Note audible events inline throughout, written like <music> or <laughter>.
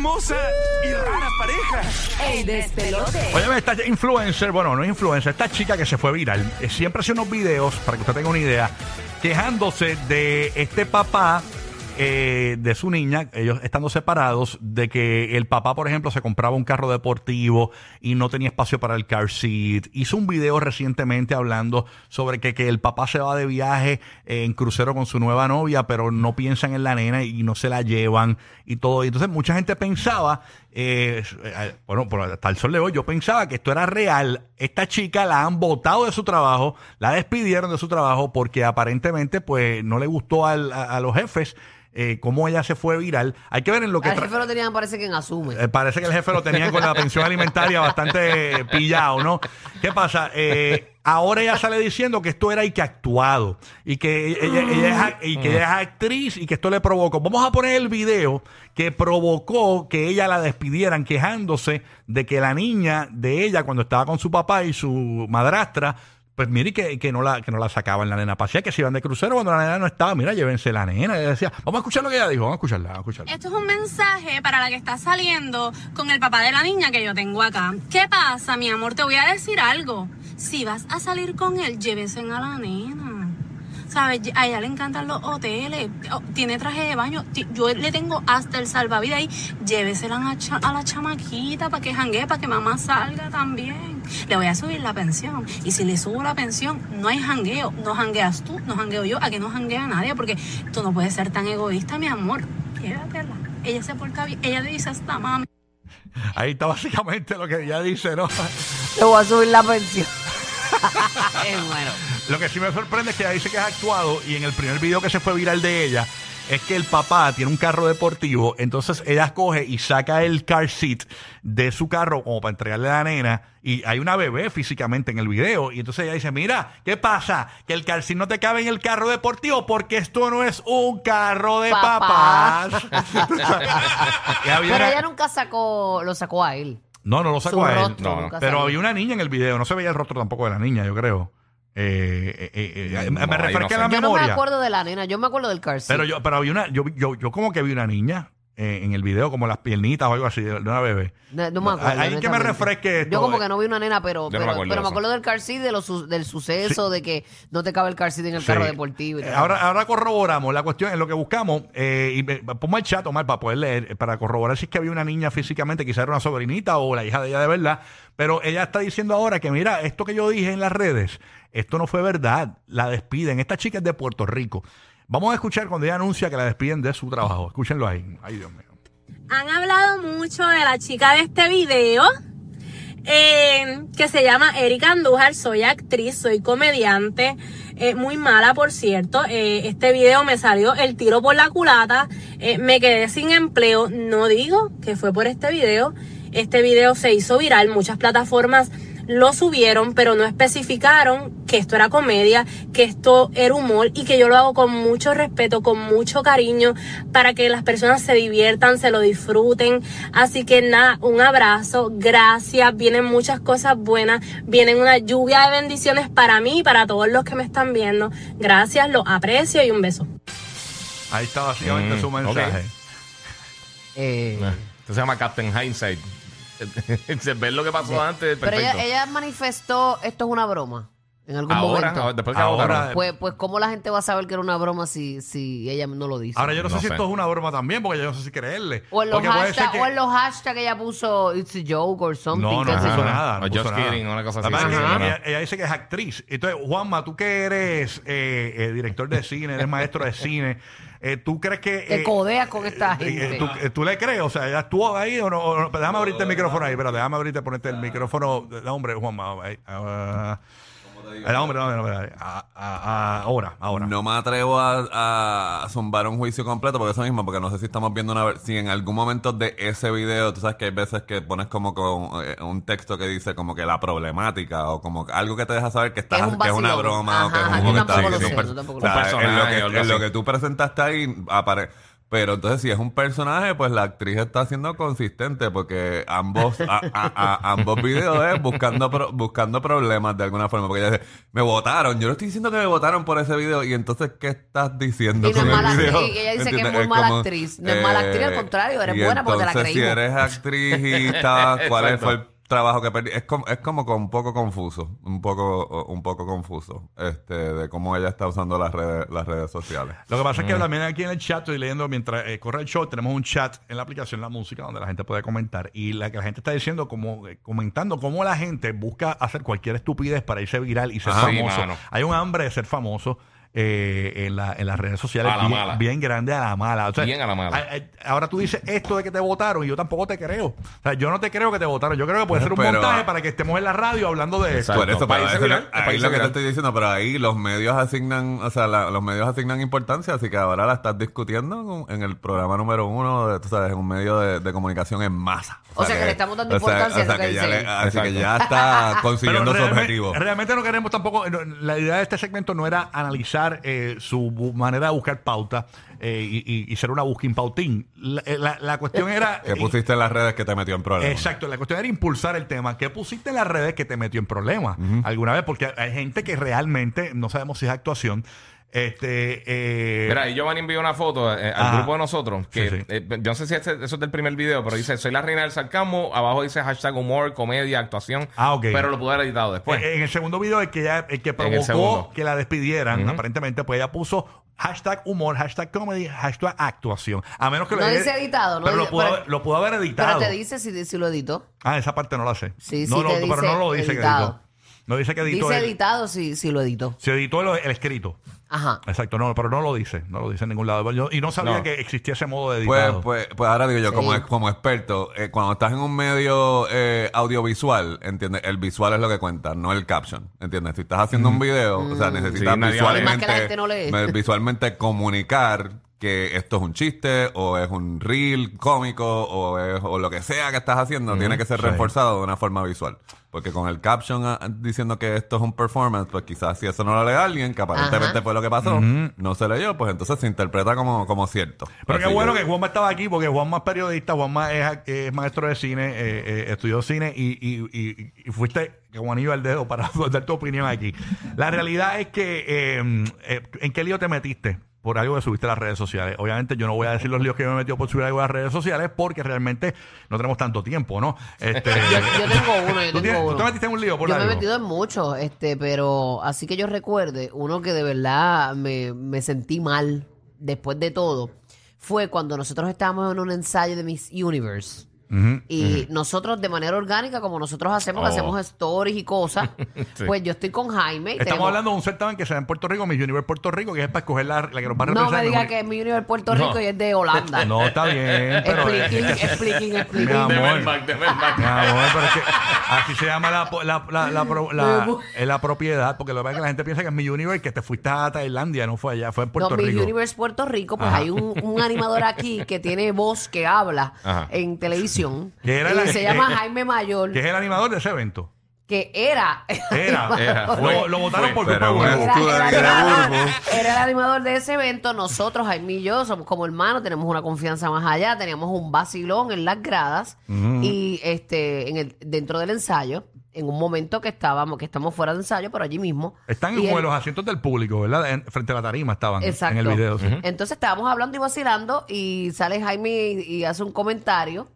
hermosa y rara pareja. El despelote. Oye, esta influencer, bueno, no es influencer, esta chica que se fue viral, eh, siempre hace unos videos, para que usted tenga una idea, quejándose de este papá eh, de su niña, ellos estando separados, de que el papá, por ejemplo, se compraba un carro deportivo y no tenía espacio para el car seat. Hizo un video recientemente hablando sobre que, que el papá se va de viaje en crucero con su nueva novia, pero no piensan en la nena y no se la llevan y todo. Y entonces mucha gente pensaba, eh, eh, bueno, por hasta el sol de hoy, yo pensaba que esto era real. Esta chica la han botado de su trabajo, la despidieron de su trabajo porque aparentemente pues no le gustó a los jefes eh, cómo ella se fue viral. Hay que ver en lo que... Tra- jefe lo tenían, parece que en asume. eh, parece que el jefe lo tenía con la pensión alimentaria bastante eh, pillado, ¿no? ¿Qué pasa? Eh, ahora ella sale diciendo que esto era y que actuado y que ella, ella es, ac- y que ella es actriz y que esto le provocó. Vamos a poner el video que provocó que ella la despidieran quejándose de que la niña de ella cuando estaba con su papá y su madrastra pues mire que, que no la que no la sacaban la nena pasea, que se iban de crucero cuando la nena no estaba, mira, llévense la nena. Ella decía, vamos a escuchar lo que ella dijo, vamos a escucharla, vamos a escucharla. Esto es un mensaje para la que está saliendo con el papá de la niña que yo tengo acá. ¿Qué pasa, mi amor? Te voy a decir algo. Si vas a salir con él, llévese a la nena. ¿Sabes? A ella le encantan los hoteles. Tiene traje de baño. Yo le tengo hasta el salvavidas ahí. Llévesela a, cha- a la chamaquita para que janguee, para que mamá salga también. Le voy a subir la pensión. Y si le subo la pensión, no hay jangueo. No jangueas tú, no jangueo yo. Aquí no janguea nadie porque tú no puedes ser tan egoísta, mi amor. Llévatela. Ella se porta bien. Ella le dice hasta mami. Ahí está básicamente lo que ella dice, ¿no? Le voy a subir la pensión. <laughs> es bueno. Lo que sí me sorprende es que ella dice que es actuado y en el primer video que se fue viral de ella es que el papá tiene un carro deportivo, entonces ella coge y saca el car seat de su carro como para entregarle a la nena y hay una bebé físicamente en el video y entonces ella dice, mira, ¿qué pasa? Que el car seat no te cabe en el carro deportivo porque esto no es un carro de Papá. papás. <laughs> <laughs> Pero ella nunca sacó, lo sacó a él. No, no lo sacó Su a él. rostro No, no. nunca Pero había una niña en el video, no se veía el rostro tampoco de la niña, yo creo. Eh, eh, eh, eh, No, me refresca no sé. la Yo no memoria. me acuerdo de la nena, yo me acuerdo del car seat. Pero yo, pero había una, yo, yo, yo como que vi una niña eh, en el video, como las piernitas o algo así, de de una bebé. No, no me acuerdo. Ahí que me refresque esto. Yo como que no vi una nena, pero, Yo no pero, me acuerdo pero de me eso. acuerdo del car seat, de los su- del suceso, de que no te cabe el car seat en el Sí. carro deportivo. y Eh, tal. Ahora, ahora corroboramos la cuestión en lo que buscamos. Eh, y me- ponme el chat, Omar, para poder leer, eh, para corroborar si es que había una niña físicamente, quizá era una sobrinita o la hija de ella de verdad. Pero ella está diciendo ahora que, mira, esto que yo dije en las redes, esto no fue verdad. La despiden. Esta chica es de Puerto Rico. Vamos a escuchar cuando ella anuncia que la despiden de su trabajo. Escúchenlo ahí. Ay, Dios mío. Han hablado mucho de la chica de este video, eh, que se llama Erika Andújar. Soy actriz, soy comediante, eh, muy mala por cierto. Eh, este video me salió el tiro por la culata, eh, me quedé sin empleo. No digo que fue por este video. Este video se hizo viral, muchas plataformas lo subieron, pero no especificaron que esto era comedia, que esto era humor y que yo lo hago con mucho respeto, con mucho cariño, para que las personas se diviertan, se lo disfruten. Así que nada, un abrazo, gracias, vienen muchas cosas buenas, vienen una lluvia de bendiciones para mí y para todos los que me están viendo. Gracias, los aprecio y un beso. Ahí está básicamente Mm, su mensaje. Eh, Esto se llama Captain Hindsight. <laughs> Se ve lo que pasó antes, pero ella, ella manifestó, esto es una broma, en algún ahora, momento. ahora, después que Ahora- votaron. Pues, pues, ¿cómo la gente va a saber que era una broma si, si ella no lo dice? Ahora yo no, sé No si esto es una broma también, porque yo no sé si creerle. o, en los hashtags que- o en los hashtags ella puso It's a joke or something. No, no sé puso nada. No puso just nada. kidding, una cosa así, sí, ella, no. ella dice que es actriz. Entonces, Juanma, tú que eres eh, eh, director de cine, eres maestro de cine, eh, ¿tú crees que... Te eh, codeas con esta eh, gente. eh, ¿tú, eh, tú le crees? O sea, ¿ella actuó ahí o no? o no? Déjame abrirte el micrófono ahí, pero déjame abrirte, ponerte el micrófono. Da, hombre, Juanma. ahí, ah, da, hombre, no, no, no, ah, ah, ahora, ahora. No me atrevo a, a zumbar un juicio completo porque eso mismo, porque no sé si estamos viendo una ver- si en algún momento de ese video, tú sabes que hay veces que pones como con eh, un texto que dice como que la problemática o como que algo que te deja saber que estás Que es un que es una vacilón. broma o que es Ajá, un yo juego que tampoco lo sé, yo tampoco O lo sé. en lo personaje o que, algo en lo así. que tú presentaste ahí apare- Pero entonces, si es un personaje, pues la actriz está siendo consistente porque ambos, a- a- a- ambos videos es buscando, pro- buscando problemas de alguna forma. Porque ella dice, me votaron. Yo no estoy diciendo que me votaron por ese video. Y entonces, ¿qué estás diciendo Y no es el mala video? actriz, ella dice que es ¿Entiendes? muy mala actriz. No es mala actriz, al contrario, eres y buena porque te la entonces, si creímos. eres actriz y estás, ¿cuál fue el trabajo que perdí? Es como, es como con un poco confuso. Un poco, un poco confuso. Este, de cómo ella está usando las redes, las redes sociales. Lo que pasa es que también aquí en el chat estoy leyendo mientras eh, corre el show, tenemos un chat en la aplicación La Música donde la gente puede comentar y la que la gente está diciendo como eh, comentando cómo la gente busca hacer cualquier estupidez para irse viral y ser Ah, famoso. Hay un hambre de ser famoso. Eh, en, la- en las redes sociales A la bien, mala. bien grande a la mala. O sea, Bien a la mala. a- a- ahora tú dices esto de que te votaron y yo tampoco te creo. O sea, yo no te creo que te votaron. Yo creo que puede ser un Pero- montaje para que estemos en la radio hablando de esto. Exacto. Por eso, Para eso, viral, ahí lo que te viral. estoy diciendo, pero ahí los medios asignan, o sea, la- los medios asignan importancia, así que ahora la estás discutiendo en el programa número uno, de, tú sabes, en un medio de, de comunicación en masa. O sea, que le estamos dando o sea, importancia o sea, a lo que que ya dice le- él. así que ya está <laughs> Pero consiguiendo su realmente, objetivo. realmente no queremos tampoco. no, La idea de este segmento no era analizar eh, su manera de buscar pauta eh, y, y- y ser una busquín pautín. La, eh, la- la cuestión era. <laughs> que pusiste en las redes que te metió en problemas. Exacto, la cuestión era impulsar el tema. ¿Qué pusiste en las redes que te metió en problemas alguna vez? Porque hay gente que realmente, no sabemos si es actuación, este... eh, Mira, y Giovanni envió una foto eh, al Ajá. grupo de nosotros. Que Sí, sí. eh, yo no sé si ese- eso es del primer video, pero dice: Soy la reina del sarcasmo. Abajo dice hashtag humor, comedia, actuación. Ah, ok. Pero lo pude haber editado después. eh, en el segundo video, el que, ya, el que provocó que la despidieran, aparentemente, pues ella puso hashtag humor, hashtag comedy, hashtag actuación. A menos que No lo dice editado, no pero lo, dice- pudo, pero- haber- lo pudo haber Pero editado. te dice si, si lo editó. Ah, esa parte no la sé. Sí, no, sí no, te pero dice no lo dice editado. que editó. No dice que editó. Dice editado si, si lo editó. se editó el, el escrito. Ajá. Exacto, no, pero no lo dice. No lo dice en ningún lado. Yo- y no sabía No. que existía ese modo de Pues, editado. pues, pues ahora digo yo, Sí. como, como experto, eh, cuando estás en un medio eh, audiovisual, ¿entiendes? El visual es lo que cuenta, no el caption, ¿entiendes? Si estás haciendo un video, o sea, necesitas Sí, nadie visualmente, Más que la gente no lee. me- visualmente comunicar que esto es un chiste o es un reel cómico o, es, o lo que sea que estás haciendo, tiene que ser sí. reforzado de una forma visual. Porque con el caption ah, diciendo que esto es un performance, pues quizás si eso no lo lee alguien, que aparentemente Ajá. fue lo que pasó, no se leyó, pues entonces se interpreta como, como cierto. Pero qué Así bueno que Juanma estaba aquí porque Juanma es periodista, Juanma es, es maestro de cine, eh, eh, estudió cine y, y, y- y fuiste Juanillo al dedo para <laughs> dar tu opinión aquí. La realidad es que, eh, eh, ¿en qué lío te metiste? Por algo que subiste a las redes sociales. Obviamente yo no voy a decir los líos que me he metido por subir algo a las redes sociales porque realmente no tenemos tanto tiempo, ¿no? Este, <laughs> Yo, yo tengo uno, yo ¿Tú, tienes- tengo tú uno. te metiste en un lío por Yo me he metido en muchos, este, pero así que yo recuerde, uno que de verdad me, me sentí mal después de todo, fue cuando nosotros estábamos en un ensayo de Miss Universe. Y nosotros de manera orgánica, como nosotros hacemos, que Oh. hacemos stories y cosas, <laughs> Sí. pues yo estoy con Jaime. y Estamos tenemos- hablando de un certamen que se da en Puerto Rico, Miss Universe Puerto Rico, que es para escoger la, la que nos va a No representar. me diga mejor. que es Miss Universe Puerto No. Rico y es de Holanda. <laughs> No, está bien, <laughs> pero... expliquín, es que- expliquín, Mi amor. Mi amor, pero es que así se llama la, la, la, la, pro- la- es la propiedad, porque lo que pasa es que la gente piensa que es mi Universe, que te fuiste a Tailandia, no fue allá, fue en Puerto no, Miss Rico. Universe Puerto Rico, pues Ajá. hay un, un animador aquí que tiene voz que habla Ajá. en televisión. Que era y la- se llama Jaime Mayor, Que es el animador de ese evento. que era. el Era, era, Lo, fue. lo votaron por Pero culpa de bueno. Burbu. Era, el era animador, Burbu. era el animador de ese evento. Nosotros, Jaime y yo, somos como hermanos, tenemos una confianza más allá. Teníamos un vacilón en las gradas y este en el, dentro del ensayo, en un momento que estábamos, que estamos fuera de ensayo, pero allí mismo. Están Y como en él- los asientos del público, ¿verdad? En- frente a la tarima estaban Exacto. en el video. sí. Entonces estábamos hablando y vacilando y sale Jaime y, y hace un comentario,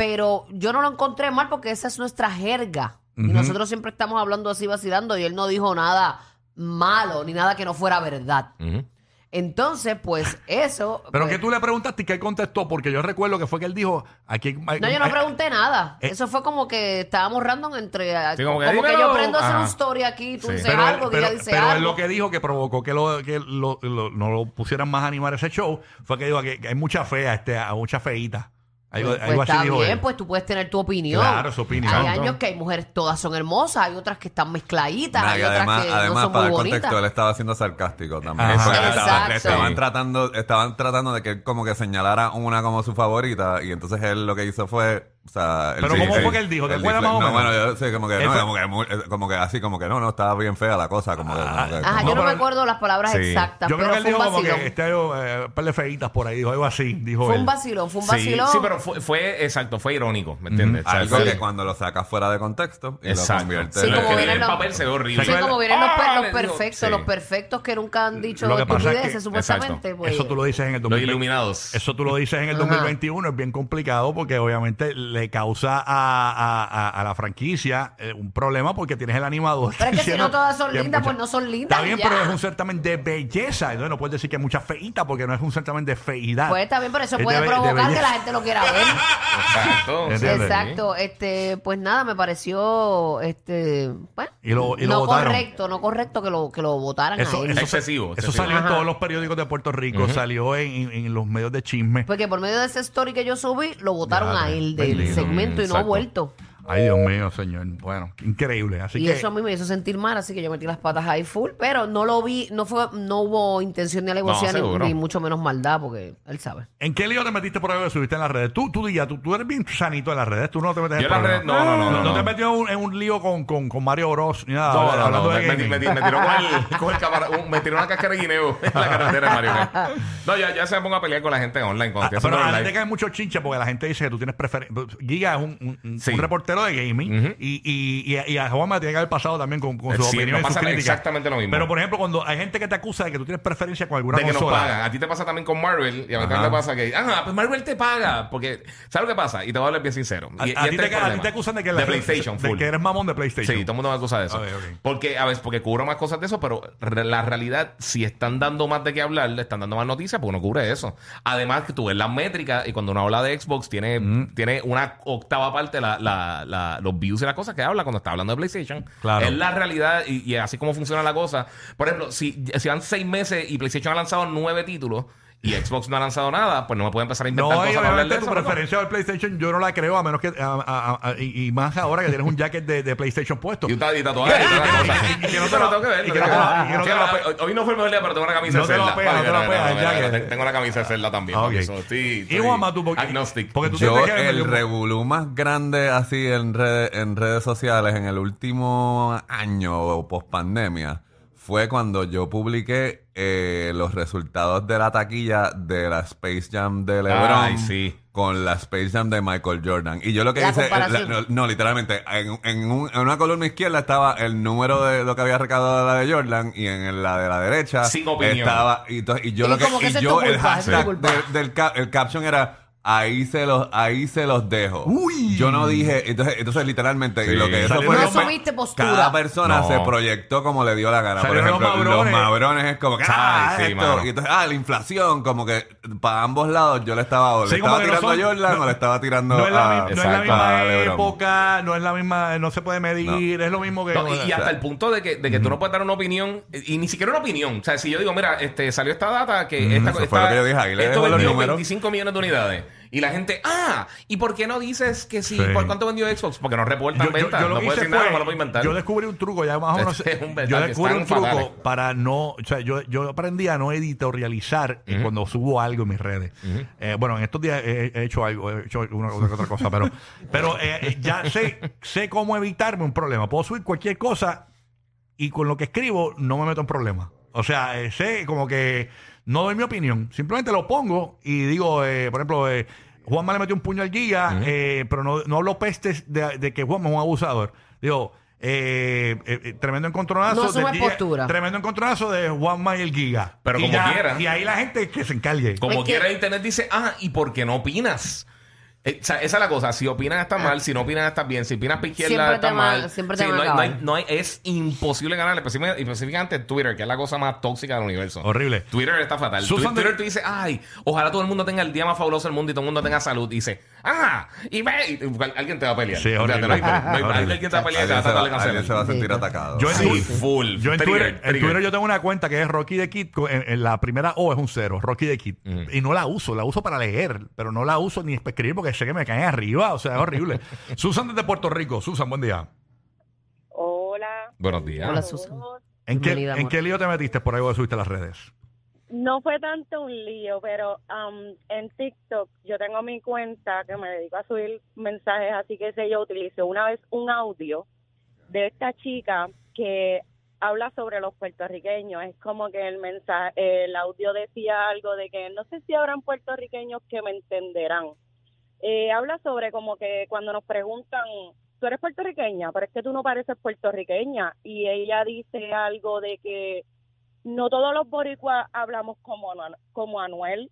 pero yo no lo encontré mal porque esa es nuestra jerga. Y nosotros siempre estamos hablando así vacilando y él no dijo nada malo ni nada que no fuera verdad. Entonces, pues eso... Pero pues, que tú le preguntaste y que él contestó, porque yo recuerdo que fue que él dijo, aquí... No, yo no pregunté nada. eh, Eso fue como que estábamos random entre... Sí, como como que yo prendo a hacer un story aquí, tú Sí. dices Pero, algo, que pero, ella dice pero él algo. lo que dijo que provocó que, lo, que lo- lo- no lo pusieran más a animar ese show fue que dijo que, que hay mucha fea, este, a mucha feíta. Algo, Pues, algo así está dijo bien, él. pues tú puedes tener tu opinión. Claro, su opinión. Hay años que hay mujeres, todas son hermosas, hay otras que están mezcladitas, Nah, hay y otras además, que además no son para muy el contexto, bonitas. él estaba siendo sarcástico también. Ajá. Porque le estaban- Exacto. tratando, estaban tratando de que él como que señalara una como su favorita y entonces él lo que hizo fue O sea, Pero ¿cómo fue que él dijo? ¿Te el acuerdas más o No, menos? bueno, yo sé, como que, no, fue- como, que, muy- eh, como que así, como que no, no, estaba bien fea la cosa. Como que, como que- Ajá, yo no pero- me acuerdo las palabras Sí. exactas, Yo creo pero que él fue un dijo como vacilón. que este eh, un par de feitas por ahí, dijo algo así, dijo Fue él. un vacilón, fue un Sí, vacilón. sí, pero fue, fue exacto, fue irónico, ¿me entiendes? O sea, algo fue- que cuando lo sacas fuera de contexto y Exacto. lo conviertes Sí, en- como que vienen el los- papel se ve horrible. Sí, como vienen los, per- Ah, los le digo, perfectos, sí. los perfectos que nunca han dicho Lo que pasa es que- estupideces, supuestamente. Pues, Eso tú lo dices en el Los 2020. iluminados. Eso tú lo dices en el Ajá. 2021, es bien complicado porque obviamente le causa a, a- a- a la franquicia eh, un problema porque tienes el animador. Pero es que si no todas son lindas, pues no son lindas Está bien, ya. pero es un certamen de belleza. Entonces no puedes decir que hay muchas feitas porque no es un certamen de feidad. Pues está bien, pero eso Es puede de de provocar que la gente lo quiera ver. Exacto. <laughs> Exacto. Este, pues nada, me pareció este, bueno, Y lo- y lo no votaron. correcto, no correcto que lo que lo votaran Eso, a él. eso, Excesivo, Eso excesivo. salió en todos los periódicos de Puerto Rico, salió en, en- en los medios de chisme. Porque por medio de ese story que yo subí, lo votaron Ya, a él del bendito. Segmento y no ha vuelto. Ay, Dios mío, señor. Bueno, increíble. Así y que eso a mí me hizo sentir mal, así que yo metí las patas ahí full, pero no lo vi, no fue, no hubo intención ni alevosía ni, seguro. ni mucho menos maldad, porque él sabe. ¿En qué lío te metiste por algo que subiste en las redes? Tú, tú, Día, tú, tú eres bien sanito en las redes. Tú no te metes en Yo en las redes- no, no, no, no, te no. en un, en un lío con, con, con Mario Bros. Ni nada. No, no, hablando no, de me, me, me- me tiró con el, con el cámara- un- me tiró una cascara de guineo en la carretera de Mario Kart. No, ya, ya se me pongo a pelear con la gente online. Cuando Ah, pero la gente cae mucho chinche porque la gente dice que tú tienes preferencia. Giga es un, un- un- Sí. un reportero de gaming Ujú. y, y, y, a- y a Juanma tiene que haber pasado también con, con su Sí, opinión nos y sus pasa críticas. exactamente lo mismo. Pero por ejemplo, cuando hay gente que te acusa de que tú tienes preferencia con alguna de que nos consola. pagan. A ti te pasa también con Marvel y a mí también me pasa que, ah, pues Marvel te paga. Porque, ¿sabes lo que pasa? Y te voy a hablar bien sincero. A, Y- a y ti este te, es el a ti problema. te acusan de que, la- PlayStation, de full. que eres mamón de PlayStation. Sí, todo el mundo me acusa de eso. Ok. Porque, a veces, porque cubro más cosas de eso, pero re- la realidad, si están dando más de qué hablar, le están dando más noticias, pues uno cubre eso. Además, que tú ves las métricas y cuando uno habla de Xbox, tiene, tiene una octava parte la, la, la- los views y las cosas que habla cuando está hablando de PlayStation. Claro. Es la realidad y, y así como funciona la cosa. Por ejemplo, si, si van seis meses y PlayStation ha lanzado nueve títulos y Xbox no ha lanzado nada, pues no me puede empezar a inventar No, y cosas obviamente tu preferencia del PlayStation yo no la creo a menos que a- a- a- y, y más ahora que tienes un jacket de, de PlayStation puesto. Y un ta- y tatuaje y toda la cosa. Y que no te Pero la- tengo que ver. y lo que no tengo te la- que y no ver. te la hoy- no fue el mejor día, pero tengo una camisa No de la Zelda. no te la Tengo una camisa de Zelda también. Ah, Y Juanma, tú porque, Agnostic. porque tú Yo, el revolú más grande así en, redes en redes sociales en el último año o post pandemia fue cuando yo publiqué eh, los resultados de la taquilla de la Space Jam de LeBron Ay, sí. con la Space Jam de Michael Jordan. Y yo lo que La hice, la- no, no, literalmente, en, en un- en una columna izquierda estaba el número de lo que había recaudado la de Jordan y en la de la derecha Sin opinión. estaba y, yo Y lo que y yo el hashtag del el caption era ahí se los ahí se los dejo Uy. yo no dije entonces entonces literalmente Sí. lo que eso fue No me- asumiste postura. cada persona No. se proyectó como le dio la gana por Salieron los ejemplo los mabrones. mabrones es como que ah, Ay, sí, esto. mano. y entonces ah la inflación como que para ambos lados yo le estaba o le Sí, como estaba que no tirando son- a Jordan no- o le estaba tirando no es la, mi- no es la exacto, misma a LeBron. época, no es la misma, no se puede medir, es lo mismo que... No, y, y hasta el punto de que, de que tú no puedes dar una opinión, y ni siquiera una opinión. O sea, si yo digo, mira, este salió esta data que esta, eso fue esta- lo que yo dije, ahí le esto dejo los vendió números. 25 millones de unidades. Y la gente, ah, ¿y por qué no dices que sí? Sí. ¿Por cuánto vendió Xbox? Porque no reportan Yo- yo- ventas. yo lo no puedes decir nada, no lo puedes inventar. Yo descubrí un truco, ya más o menos. Este <laughs> es un yo descubrí un truco fatales. para no. O sea, yo, yo aprendí a no editorializar eh, cuando subo algo en mis redes. Eh, bueno, en estos días he, he hecho algo, he hecho una otra cosa, pero, <laughs> pero eh, ya sé, sé cómo evitarme un problema. Puedo subir cualquier cosa y con lo que escribo no me meto en problemas. O sea, eh, sé como que no doy mi opinión. Simplemente lo pongo y digo, eh, por ejemplo, eh, Juanma le metió un puño al Giga, eh, pero no, no hablo pestes de, de que Juanma es un abusador. Digo, eh, eh, eh, tremendo encontronazo. No del asume Giga- postura. Tremendo encontronazo de Juanma y el Giga. Pero Y como ya- quiera. Y ahí la gente que se encargue. Como Es que- quiera Internet dice, ah, ¿y por qué no opinas? Eh, o sea, esa es la cosa. Si opinas está mal, si no opinas está bien, si opinas para izquierda Siempre está te va- mal. siempre te Sí, van a no, hay, no, hay, no hay- es imposible ganar, específicamente, Twitter, que es la cosa más tóxica del universo. Horrible. Twitter está fatal. Susan Twitter de- tú dices, ay, ojalá todo el mundo tenga el día más fabuloso del mundo y todo el mundo tenga salud. Y dice, ah, y ve, y alguien te va a pelear. Sí, O sea, horrible. no hay- no hay- Horrible. Alguien te va a pelear y te va alguien a se va, tratar de alguien se va a sentir atacado Yo en, Sí, Twitter- full. Yo en Trigger, Twitter, en trigger. Twitter yo tengo una cuenta que es Rocky the Kid. En, en la primera O es un cero, Rocky the Kid. Y no la uso, la uso para leer, pero no la uso ni para escribir porque sé que me caen arriba. O sea, es horrible. <laughs> Susan desde Puerto Rico. Susan, buen día. Hola. Buenos días. Hola, Susan. ¿En qué, Bienvenida, ¿En amor. qué lío te metiste por algo que subiste a las redes? No fue tanto un lío, pero um, en TikTok yo tengo mi cuenta que me dedico a subir mensajes, así que sé yo utilicé una vez un audio de esta chica que habla sobre los puertorriqueños. Es como que el mensaje, el audio decía algo de que no sé si habrán puertorriqueños que me entenderán. Eh, habla sobre como que cuando nos preguntan, tú eres puertorriqueña, pero es que tú no pareces puertorriqueña. Y ella dice algo de que no todos los boricuas hablamos como, como Anuel,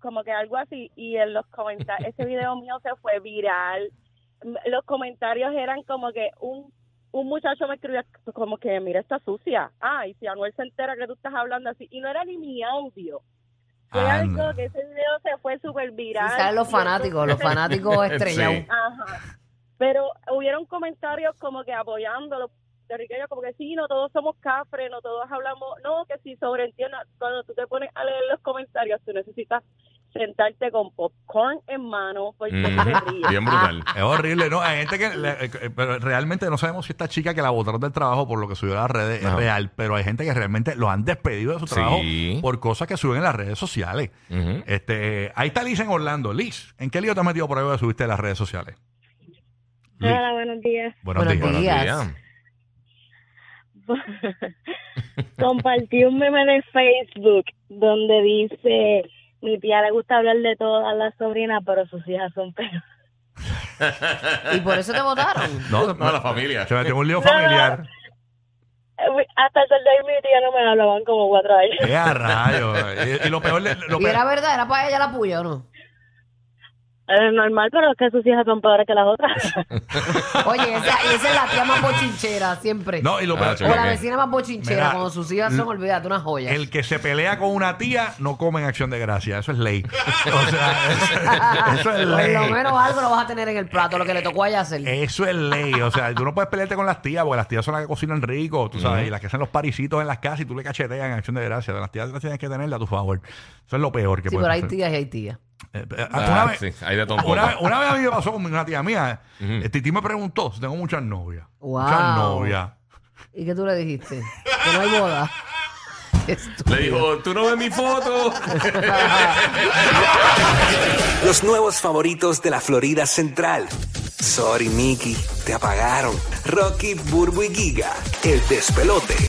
como que algo así. Y en los comentarios, ese video mío se fue viral. Los comentarios eran como que un, un muchacho me escribía como que, mira, está sucia. Ah, y si Anuel se entera que tú estás hablando así. Y no era ni mi audio. Fue Anda. algo que ese video se fue súper Sí, viral. salen los fanáticos, los fanáticos estrellados. <laughs> Sí. Ajá. Pero hubieron comentarios como que apoyando a los puertorriqueños, como que sí, no todos somos cafres, no todos hablamos, no, que si sobreentienda, cuando tú te pones a leer los comentarios, tú necesitas sentarte con popcorn en mano porque Mm, te ríes. bien brutal. <laughs> Es horrible, ¿no? Hay gente que. le- eh, pero realmente no sabemos si esta chica que la botaron del trabajo por lo que subió a las redes es real, pero hay gente que realmente lo han despedido de su Sí. trabajo por cosas que suben en las redes sociales. Este, ahí está Liz en Orlando. Liz, ¿en qué lío te has metido por ahí que subiste en las redes sociales? Liz, Hola, buenos días. buenos Buenos días. Buenos días. <laughs> Compartí un meme de Facebook donde dice, mi tía le gusta hablar de todas las sobrinas, pero sus hijas son peores. <laughs> Y por eso te votaron. No, No, la familia. Se en un lío familiar. Hasta el sol de hoy mi tía no me hablaban como cuatro años. ¡Qué a rayos! Y, y lo peor, Y peor- era verdad, era para ella la puya o no. Es normal, pero es que sus hijas son peores que las otras. <laughs> Oye, esa, esa es la tía más bochinchera, siempre. No, y lo Ah, o la ok. vecina más bochinchera, Mira, cuando sus hijas son, olvídate, una joya. El que se pelea con una tía no come en acción de gracia. Eso es ley. <laughs> O sea, eso, eso es Por ley. lo menos algo lo vas a tener en el plato, lo que le tocó a ella hacer. Eso es ley. O sea, tú no puedes pelearte con las tías porque las tías son las que cocinan rico, tú sabes, y las que hacen los parisitos en las casas y tú le cacheteas en acción de gracia. Las tías las tienes que tenerla a tu favor. Eso es lo peor que Sí, puede pero hay pasar. tías y hay tías. Eh, eh, Ah, una, vez, sí, hay de todo un una, poco. vez, una vez a mí me pasó con una tía mía. Ujú. eh, Titi me preguntó si tengo muchas novias. Wow. Muchas novias. ¿Y qué tú le dijiste? Que no hay boda. <laughs> Qué estúpido. Le dijo, ¿tú no ves mi foto? <laughs> Los nuevos favoritos de la Florida Central. Sorry, Mickey, te apagaron. Rocky, Burbu y Giga, el despelote.